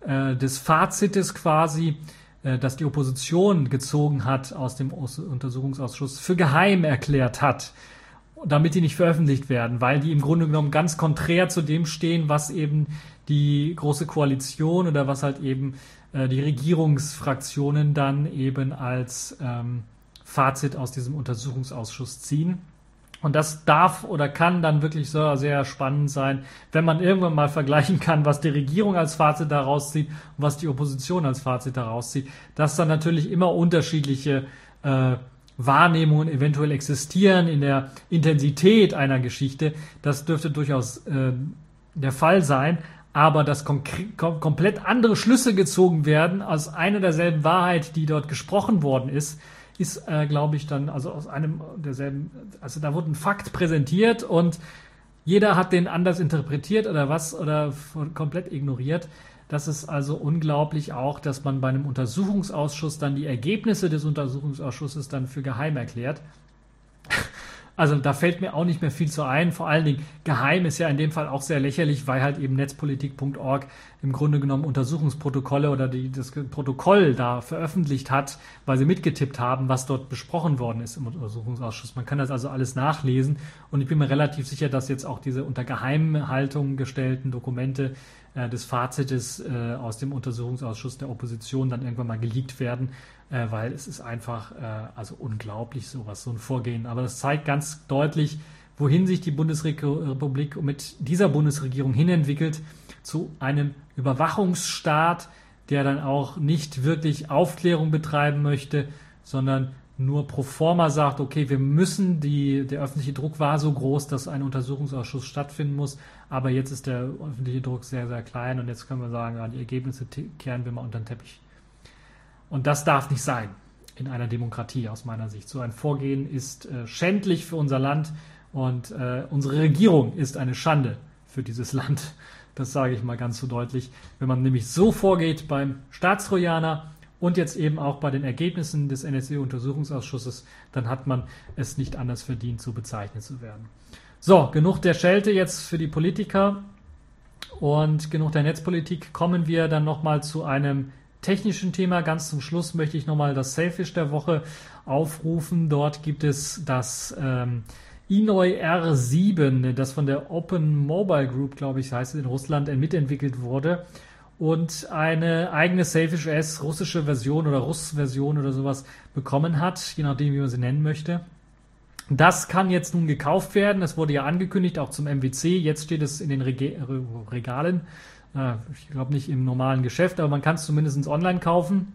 äh, des Fazites quasi das die Opposition gezogen hat aus dem Untersuchungsausschuss, für geheim erklärt hat, damit die nicht veröffentlicht werden, weil die im Grunde genommen ganz konträr zu dem stehen, was eben die große Koalition oder was halt eben äh, die Regierungsfraktionen dann eben als ähm, Fazit aus diesem Untersuchungsausschuss ziehen. Und das darf oder kann dann wirklich sehr, sehr spannend sein, wenn man irgendwann mal vergleichen kann, was die Regierung als Fazit daraus zieht und was die Opposition als Fazit daraus zieht. Dass dann natürlich immer unterschiedliche äh, Wahrnehmungen eventuell existieren in der Intensität einer Geschichte. Das dürfte durchaus äh, der Fall sein. Aber dass kom komplett andere Schlüsse gezogen werden aus einer derselben Wahrheit, die dort gesprochen worden ist, ist, äh, glaube ich, dann also aus einem derselben, also da wurde ein Fakt präsentiert und jeder hat den anders interpretiert oder was oder komplett ignoriert. Das ist also unglaublich auch, dass man bei einem Untersuchungsausschuss dann die Ergebnisse des Untersuchungsausschusses dann für geheim erklärt. Also da fällt mir auch nicht mehr viel zu ein. Vor allen Dingen geheim ist ja in dem Fall auch sehr lächerlich, weil halt eben netzpolitik.org im Grunde genommen Untersuchungsprotokolle oder die, das Protokoll da veröffentlicht hat, weil sie mitgetippt haben, was dort besprochen worden ist im Untersuchungsausschuss. Man kann das also alles nachlesen und ich bin mir relativ sicher, dass jetzt auch diese unter Geheimhaltung gestellten Dokumente des Fazites äh, aus dem Untersuchungsausschuss der Opposition dann irgendwann mal geleakt werden, äh, weil es ist einfach äh, also unglaublich sowas, so ein Vorgehen. Aber das zeigt ganz deutlich, wohin sich die Bundesrepublik mit dieser Bundesregierung hinentwickelt, zu einem Überwachungsstaat, der dann auch nicht wirklich Aufklärung betreiben möchte, sondern nur pro forma sagt, okay, wir müssen, die, der öffentliche Druck war so groß, dass ein Untersuchungsausschuss stattfinden muss, aber jetzt ist der öffentliche Druck sehr, sehr klein und jetzt können wir sagen, ja, die Ergebnisse kehren wir mal unter den Teppich. Und das darf nicht sein in einer Demokratie aus meiner Sicht. So ein Vorgehen ist äh, schändlich für unser Land und äh, unsere Regierung ist eine Schande für dieses Land. Das sage ich mal ganz so deutlich. Wenn man nämlich so vorgeht beim Staatstrojaner und jetzt eben auch bei den Ergebnissen des NSE-Untersuchungsausschusses, dann hat man es nicht anders verdient, so bezeichnet zu werden. So, genug der Schelte jetzt für die Politiker und genug der Netzpolitik. Kommen wir dann nochmal zu einem technischen Thema. Ganz zum Schluss möchte ich nochmal das Selfish der Woche aufrufen. Dort gibt es das ähm, Inoi R7, das von der Open Mobile Group, glaube ich, heißt es in Russland, mitentwickelt wurde und eine eigene Selfish S russische Version oder Russ-Version oder sowas bekommen hat, je nachdem, wie man sie nennen möchte. Das kann jetzt nun gekauft werden. Es wurde ja angekündigt, auch zum MWC. Jetzt steht es in den Reg Regalen äh, ich glaube nicht im normalen Geschäft, aber man kann es zumindest online kaufen.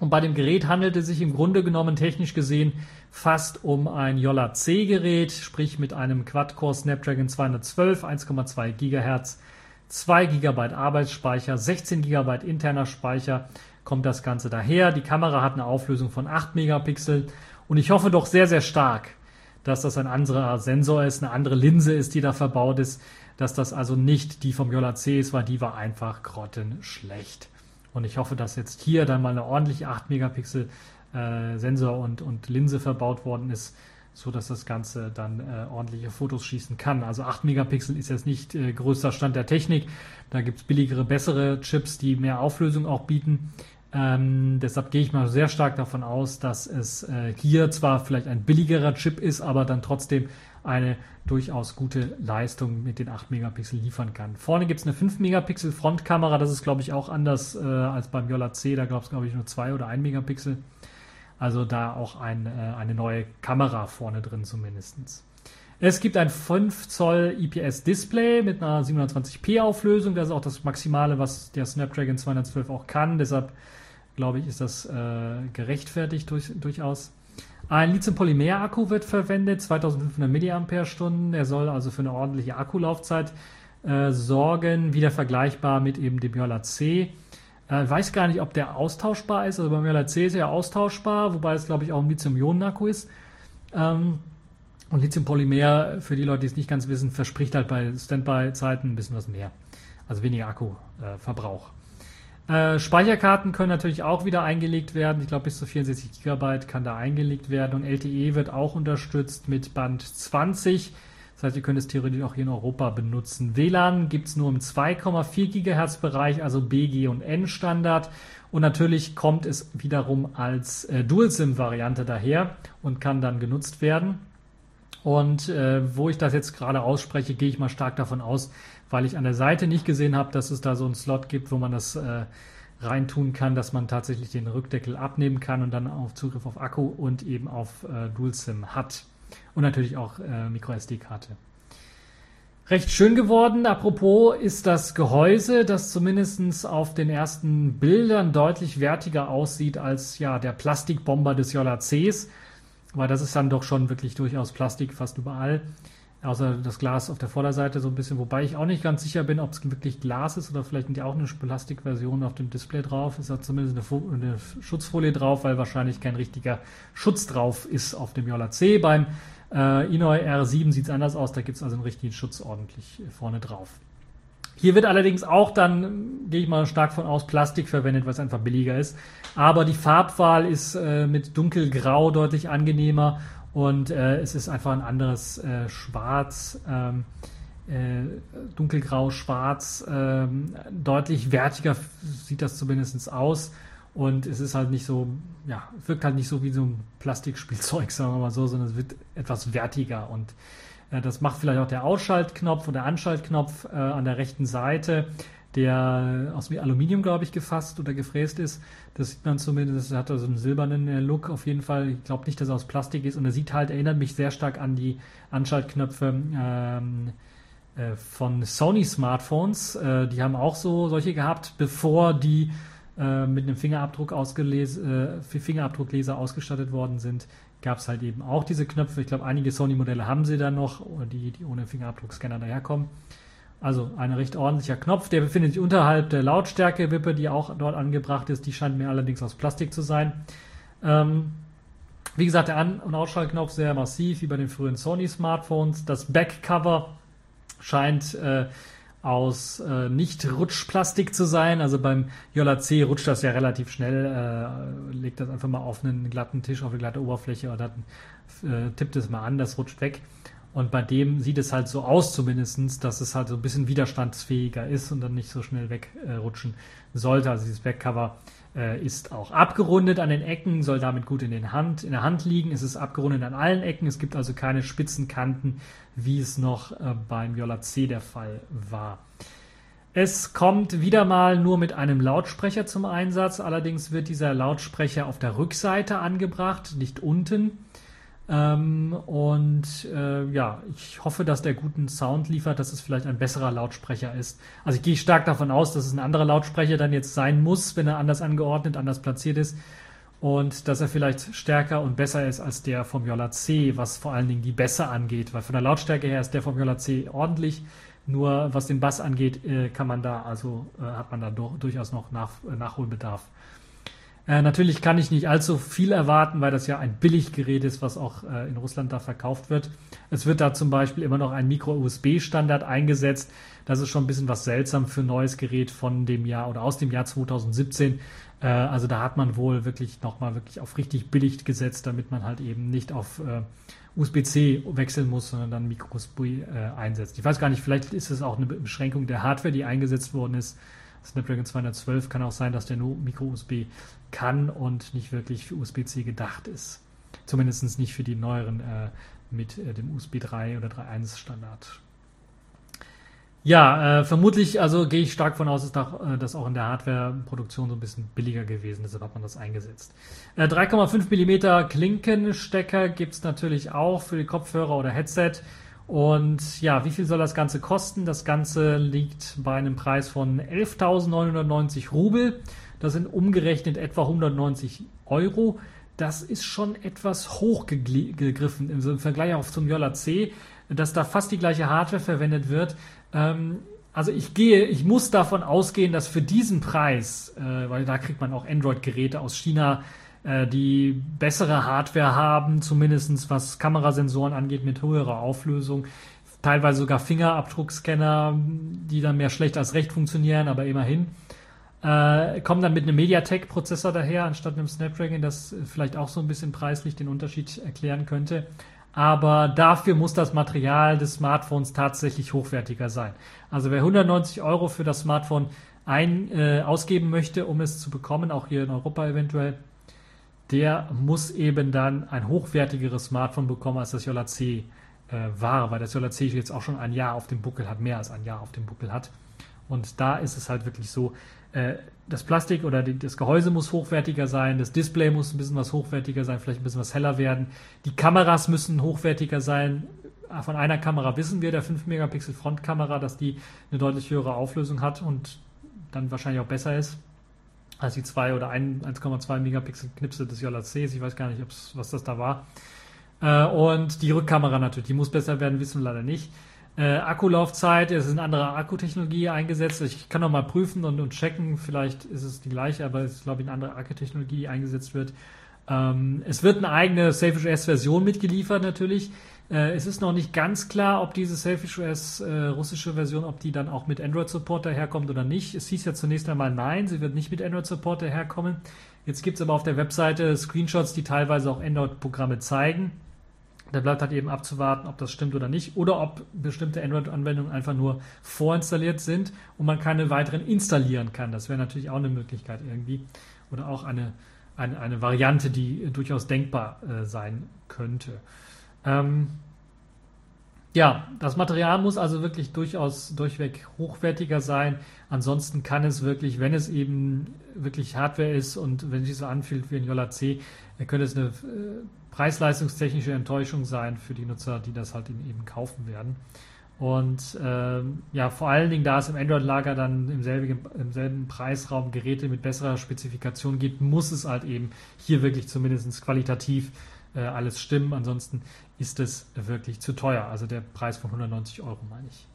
Und bei dem Gerät handelt es sich im Grunde genommen technisch gesehen fast um ein Yola C-Gerät, sprich mit einem Quad-Core Snapdragon 212, 1,2 GHz, 2 GB Arbeitsspeicher, 16 GB interner Speicher kommt das Ganze daher. Die Kamera hat eine Auflösung von 8 Megapixel und ich hoffe doch sehr, sehr stark, dass das ein anderer Sensor ist, eine andere Linse ist, die da verbaut ist, dass das also nicht die vom Yola C ist, weil die war einfach grottenschlecht. Und ich hoffe, dass jetzt hier dann mal eine ordentliche 8 Megapixel äh, Sensor und, und Linse verbaut worden ist, so dass das Ganze dann äh, ordentliche Fotos schießen kann. Also 8 Megapixel ist jetzt nicht äh, größter Stand der Technik. Da gibt es billigere, bessere Chips, die mehr Auflösung auch bieten. Ähm, deshalb gehe ich mal sehr stark davon aus, dass es äh, hier zwar vielleicht ein billigerer Chip ist, aber dann trotzdem eine durchaus gute Leistung mit den 8 Megapixel liefern kann. Vorne gibt es eine 5 Megapixel Frontkamera, das ist glaube ich auch anders äh, als beim Yola C, da gab es glaube ich nur 2 oder 1 Megapixel. Also da auch ein, äh, eine neue Kamera vorne drin zumindest. Es gibt ein 5 Zoll IPS Display mit einer 720p Auflösung. Das ist auch das Maximale, was der Snapdragon 212 auch kann. Deshalb glaube ich, ist das äh, gerechtfertigt durch, durchaus. Ein Lithium-Polymer-Akku wird verwendet, 2500 mAh. Er soll also für eine ordentliche Akkulaufzeit äh, sorgen, wieder vergleichbar mit eben dem Yola C. Äh, weiß gar nicht, ob der austauschbar ist. Also beim LRC ist er ja austauschbar, wobei es, glaube ich, auch ein Lithium-Ionen-Akku ist. Ähm, und Lithium-Polymer, für die Leute, die es nicht ganz wissen, verspricht halt bei Standby-Zeiten ein bisschen was mehr. Also weniger Akkuverbrauch. Äh, Speicherkarten können natürlich auch wieder eingelegt werden. Ich glaube, bis zu 64 GB kann da eingelegt werden. Und LTE wird auch unterstützt mit Band 20. Das heißt, ihr könnt es theoretisch auch hier in Europa benutzen. WLAN gibt es nur im 2,4 GHz Bereich, also BG und N Standard. Und natürlich kommt es wiederum als äh, Dual-SIM-Variante daher und kann dann genutzt werden. Und äh, wo ich das jetzt gerade ausspreche, gehe ich mal stark davon aus, weil ich an der Seite nicht gesehen habe, dass es da so einen Slot gibt, wo man das äh, reintun kann, dass man tatsächlich den Rückdeckel abnehmen kann und dann auf Zugriff auf Akku und eben auf äh, Dual-SIM hat. Und natürlich auch äh, MicroSD-Karte. Recht schön geworden. Apropos ist das Gehäuse, das zumindest auf den ersten Bildern deutlich wertiger aussieht als ja der Plastikbomber des JCs. Aber das ist dann doch schon wirklich durchaus Plastik fast überall. Außer das Glas auf der Vorderseite so ein bisschen, wobei ich auch nicht ganz sicher bin, ob es wirklich Glas ist oder vielleicht auch eine Plastikversion auf dem Display drauf. Es hat zumindest eine, eine, Schutzfolie drauf, weil wahrscheinlich kein richtiger Schutz drauf ist auf dem Yola C. Beim äh, Inoi R7 sieht es anders aus, da gibt es also einen richtigen Schutz ordentlich vorne drauf. Hier wird allerdings auch dann, gehe ich mal stark von aus, Plastik verwendet, weil es einfach billiger ist. Aber die Farbwahl ist äh, mit dunkelgrau deutlich angenehmer und äh, es ist einfach ein anderes äh, Schwarz, ähm, äh, dunkelgrau, schwarz, ähm, deutlich wertiger sieht das zumindest aus. Und es ist halt nicht so, ja, wirkt halt nicht so wie so ein Plastikspielzeug, sagen wir mal so, sondern es wird etwas wertiger. Und äh, das macht vielleicht auch der Ausschaltknopf oder Anschaltknopf äh, an der rechten Seite der aus Aluminium, glaube ich, gefasst oder gefräst ist. Das sieht man zumindest, das hat also einen silbernen äh, Look auf jeden Fall. Ich glaube nicht, dass er aus Plastik ist und er sieht halt, erinnert mich sehr stark an die Anschaltknöpfe ähm, äh, von Sony Smartphones. Äh, die haben auch so solche gehabt, bevor die äh, mit einem Fingerabdruck ausgelesen, äh, Fingerabdruckleser ausgestattet worden sind gab es halt eben auch diese Knöpfe. Ich glaube, einige Sony-Modelle haben sie dann noch, die, die ohne Fingerabdruckscanner daherkommen. Also ein recht ordentlicher Knopf, der befindet sich unterhalb der Lautstärke-Wippe, die auch dort angebracht ist. Die scheint mir allerdings aus Plastik zu sein. Ähm, wie gesagt, der An- und Ausschaltknopf sehr massiv, wie bei den frühen Sony-Smartphones. Das Backcover scheint äh, aus äh, Nicht-Rutschplastik zu sein. Also beim Yola C rutscht das ja relativ schnell, äh, legt das einfach mal auf einen glatten Tisch, auf eine glatte Oberfläche dann äh, tippt es mal an, das rutscht weg. Und bei dem sieht es halt so aus zumindestens, dass es halt so ein bisschen widerstandsfähiger ist und dann nicht so schnell wegrutschen sollte. Also dieses Backcover ist auch abgerundet an den Ecken, soll damit gut in, den Hand, in der Hand liegen. Es ist abgerundet an allen Ecken. Es gibt also keine spitzen Kanten, wie es noch äh, beim Yola C der Fall war. Es kommt wieder mal nur mit einem Lautsprecher zum Einsatz. Allerdings wird dieser Lautsprecher auf der Rückseite angebracht, nicht unten. Ähm, und äh, ja, ich hoffe, dass der guten Sound liefert, dass es vielleicht ein besserer Lautsprecher ist. Also ich gehe stark davon aus, dass es ein anderer Lautsprecher dann jetzt sein muss, wenn er anders angeordnet, anders platziert ist. Und dass er vielleicht stärker und besser ist als der vom Yola C, was vor allen Dingen die Bässe angeht. Weil von der Lautstärke her ist der vom Yola C ordentlich. Nur was den Bass angeht, äh, kann man da, also äh, hat man da durchaus noch nach, äh, Nachholbedarf. Äh, natürlich kann ich nicht allzu viel erwarten, weil das ja ein Billiggerät ist, was auch äh, in Russland da verkauft wird. Es wird da zum Beispiel immer noch ein Micro-USB-Standard eingesetzt. Das ist schon ein bisschen was seltsam für ein neues Gerät von dem Jahr oder aus dem Jahr 2017. Äh, also da hat man wohl wirklich nochmal wirklich auf richtig billig gesetzt, damit man halt eben nicht auf äh, USB-C wechseln muss, sondern dann Micro-USB äh, einsetzt. Ich weiß gar nicht, vielleicht ist es auch eine Beschränkung der Hardware, die eingesetzt worden ist. Snapdragon 212 kann auch sein, dass der nur Micro-USB kann und nicht wirklich für USB-C gedacht ist. Zumindest nicht für die neueren äh, mit äh, dem USB 3 oder 3.1 Standard. Ja, äh, vermutlich, also gehe ich stark von aus, dass äh, das auch in der Hardware-Produktion so ein bisschen billiger gewesen, deshalb hat man das eingesetzt. Äh, 3,5 mm Klinkenstecker gibt es natürlich auch für die Kopfhörer oder Headset. Und ja, wie viel soll das Ganze kosten? Das Ganze liegt bei einem Preis von 11.990 Rubel. Das sind umgerechnet etwa 190 Euro. Das ist schon etwas hochgegriffen im Vergleich auch zum Yola C, dass da fast die gleiche Hardware verwendet wird. Ähm, also ich gehe, ich muss davon ausgehen, dass für diesen Preis, äh, weil da kriegt man auch Android-Geräte aus China, äh, die bessere Hardware haben, zumindest was Kamerasensoren angeht, mit höherer Auflösung, teilweise sogar Fingerabdruckscanner, die dann mehr schlecht als recht funktionieren, aber immerhin. Äh, kommen dann mit einem MediaTek-Prozessor daher, anstatt einem Snapdragon, das vielleicht auch so ein bisschen preislich den Unterschied erklären könnte. Aber dafür muss das Material des Smartphones tatsächlich hochwertiger sein. Also wer 190 Euro für das Smartphone ein, äh, ausgeben möchte, um es zu bekommen, auch hier in Europa eventuell, der muss eben dann ein hochwertigeres Smartphone bekommen als das JC äh, war, weil das JC jetzt auch schon ein Jahr auf dem Buckel hat, mehr als ein Jahr auf dem Buckel hat. Und da ist es halt wirklich so, äh, das Plastik oder die, das Gehäuse muss hochwertiger sein, das Display muss ein bisschen was hochwertiger sein, vielleicht ein bisschen was heller werden. Die Kameras müssen hochwertiger sein. Von einer Kamera wissen wir, der 5 Megapixel Frontkamera, dass die eine deutlich höhere Auflösung hat und dann wahrscheinlich auch besser ist als die 2 oder 1,2 Megapixel Knipse des JLCs. Ich weiß gar nicht, was das da war. Äh, und die Rückkamera natürlich, die muss besser werden, wissen wir leider nicht. Äh, Akkulaufzeit, es ist eine andere Akkutechnologie eingesetzt. Ich kann noch mal prüfen und, und checken, vielleicht ist es die gleiche, aber es ist, glaube ich, eine andere Akkutechnologie, die eingesetzt wird. Ähm, es wird eine eigene Selfish OS-Version mitgeliefert natürlich. Äh, es ist noch nicht ganz klar, ob diese Selfish OS äh, russische Version, ob die dann auch mit Android-Support daherkommt oder nicht. Es hieß ja zunächst einmal nein, sie wird nicht mit Android-Support daherkommen. Jetzt gibt es aber auf der Webseite Screenshots, die teilweise auch Android-Programme zeigen. Da bleibt halt eben abzuwarten, ob das stimmt oder nicht, oder ob bestimmte Android-Anwendungen einfach nur vorinstalliert sind und man keine weiteren installieren kann. Das wäre natürlich auch eine Möglichkeit irgendwie. Oder auch eine, eine, eine Variante, die durchaus denkbar äh, sein könnte. Ähm, ja, das Material muss also wirklich durchaus durchweg hochwertiger sein. Ansonsten kann es wirklich, wenn es eben wirklich Hardware ist und wenn sich so anfühlt wie ein JC, könnte es eine äh, preis-leistungstechnische Enttäuschung sein für die Nutzer, die das halt eben kaufen werden. Und ähm, ja, vor allen Dingen, da es im Android-Lager dann im selben, im selben Preisraum Geräte mit besserer Spezifikation gibt, muss es halt eben hier wirklich zumindest qualitativ äh, alles stimmen. Ansonsten ist es wirklich zu teuer. Also der Preis von 190 Euro meine ich.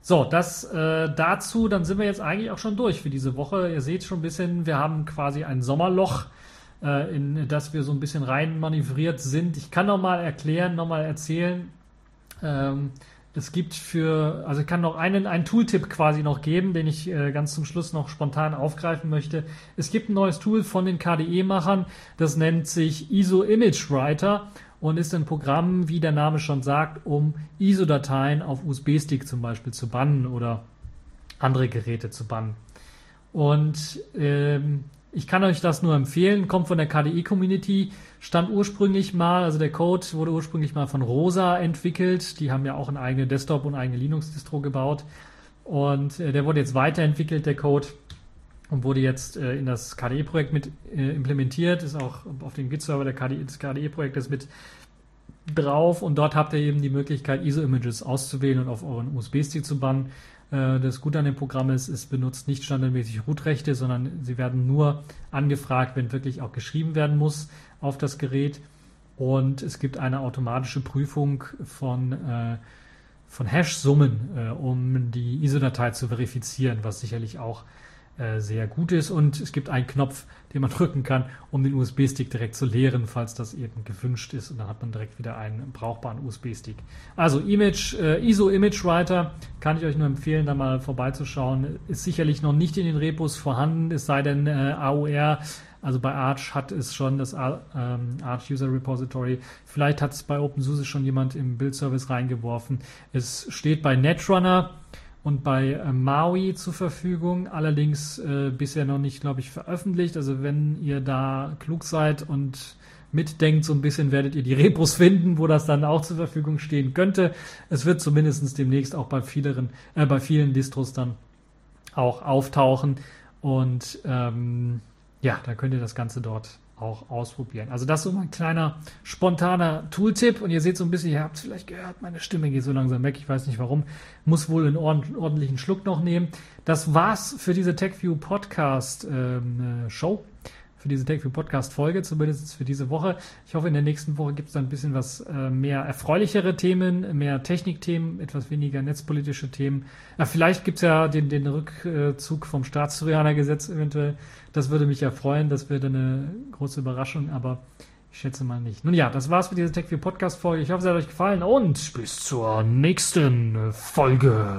So, das äh, dazu, dann sind wir jetzt eigentlich auch schon durch für diese Woche. Ihr seht schon ein bisschen, wir haben quasi ein Sommerloch äh, in das wir so ein bisschen rein manövriert sind. Ich kann nochmal erklären, nochmal erzählen. Ähm, es gibt für, also ich kann noch einen, einen Tooltip quasi noch geben, den ich äh, ganz zum Schluss noch spontan aufgreifen möchte. Es gibt ein neues Tool von den KDE-Machern, das nennt sich ISO Image Writer und ist ein Programm, wie der Name schon sagt, um ISO-Dateien auf USB-Stick zum Beispiel zu bannen oder andere Geräte zu bannen. Und ähm, ich kann euch das nur empfehlen, kommt von der KDE-Community, stand ursprünglich mal, also der Code wurde ursprünglich mal von Rosa entwickelt. Die haben ja auch eine eigene Desktop- und eigene Linux-Distro gebaut. Und äh, der wurde jetzt weiterentwickelt, der Code, und wurde jetzt äh, in das KDE-Projekt mit äh, implementiert, ist auch auf dem Git-Server KDE, des KDE-Projektes mit drauf. Und dort habt ihr eben die Möglichkeit, ISO-Images auszuwählen und auf euren USB-Stick zu bannen. Äh, das Gute an dem Programm ist, es benutzt nicht standardmäßig Root-Rechte, sondern sie werden nur angefragt, wenn wirklich auch geschrieben werden muss auf das Gerät. Und es gibt eine automatische Prüfung von, äh, von Hash-Summen, äh, um die ISO-Datei zu verifizieren, was sicherlich auch äh, sehr gut ist. Und es gibt einen Knopf, den man drücken kann, um den USB-Stick direkt zu leeren, falls das eben gewünscht ist. Und dann hat man direkt wieder einen brauchbaren USB-Stick. Also Image, äh, ISO Image Writer kann ich euch nur empfehlen, da mal vorbeizuschauen. Ist sicherlich noch nicht in den Repos vorhanden, es sei denn äh, AOR also bei Arch hat es schon das ähm, Arch User Repository. Vielleicht hat es bei OpenSUSE schon jemand im Build-Service reingeworfen. Es steht bei Netrunner und bei äh, Maui zur Verfügung, allerdings äh, bisher noch nicht, glaube ich, veröffentlicht. Also wenn ihr da klug seid und mitdenkt, so ein bisschen werdet ihr die Repos finden, wo das dann auch zur Verfügung stehen könnte. Es wird zumindest demnächst auch bei vielen, äh, bei vielen Distros dann auch auftauchen. Und ähm, ja, da könnt ihr das Ganze dort auch ausprobieren. Also das ist so ein kleiner spontaner Tooltip und ihr seht so ein bisschen, ihr habt es vielleicht gehört, meine Stimme geht so langsam weg, ich weiß nicht warum, muss wohl einen ordentlichen Schluck noch nehmen. Das war's für diese TechView Podcast ähm, äh, Show für diese TechView Podcast Folge, zumindest für diese Woche. Ich hoffe, in der nächsten Woche gibt es dann ein bisschen was äh, mehr erfreulichere Themen, mehr Technikthemen, etwas weniger netzpolitische Themen. Ja, vielleicht gibt es ja den, den Rückzug vom Staatstrojanergesetz eventuell. Das würde mich ja freuen. Das wäre eine große Überraschung, aber ich schätze mal nicht. Nun ja, das war's für diese TechView Podcast Folge. Ich hoffe, es hat euch gefallen und bis zur nächsten Folge.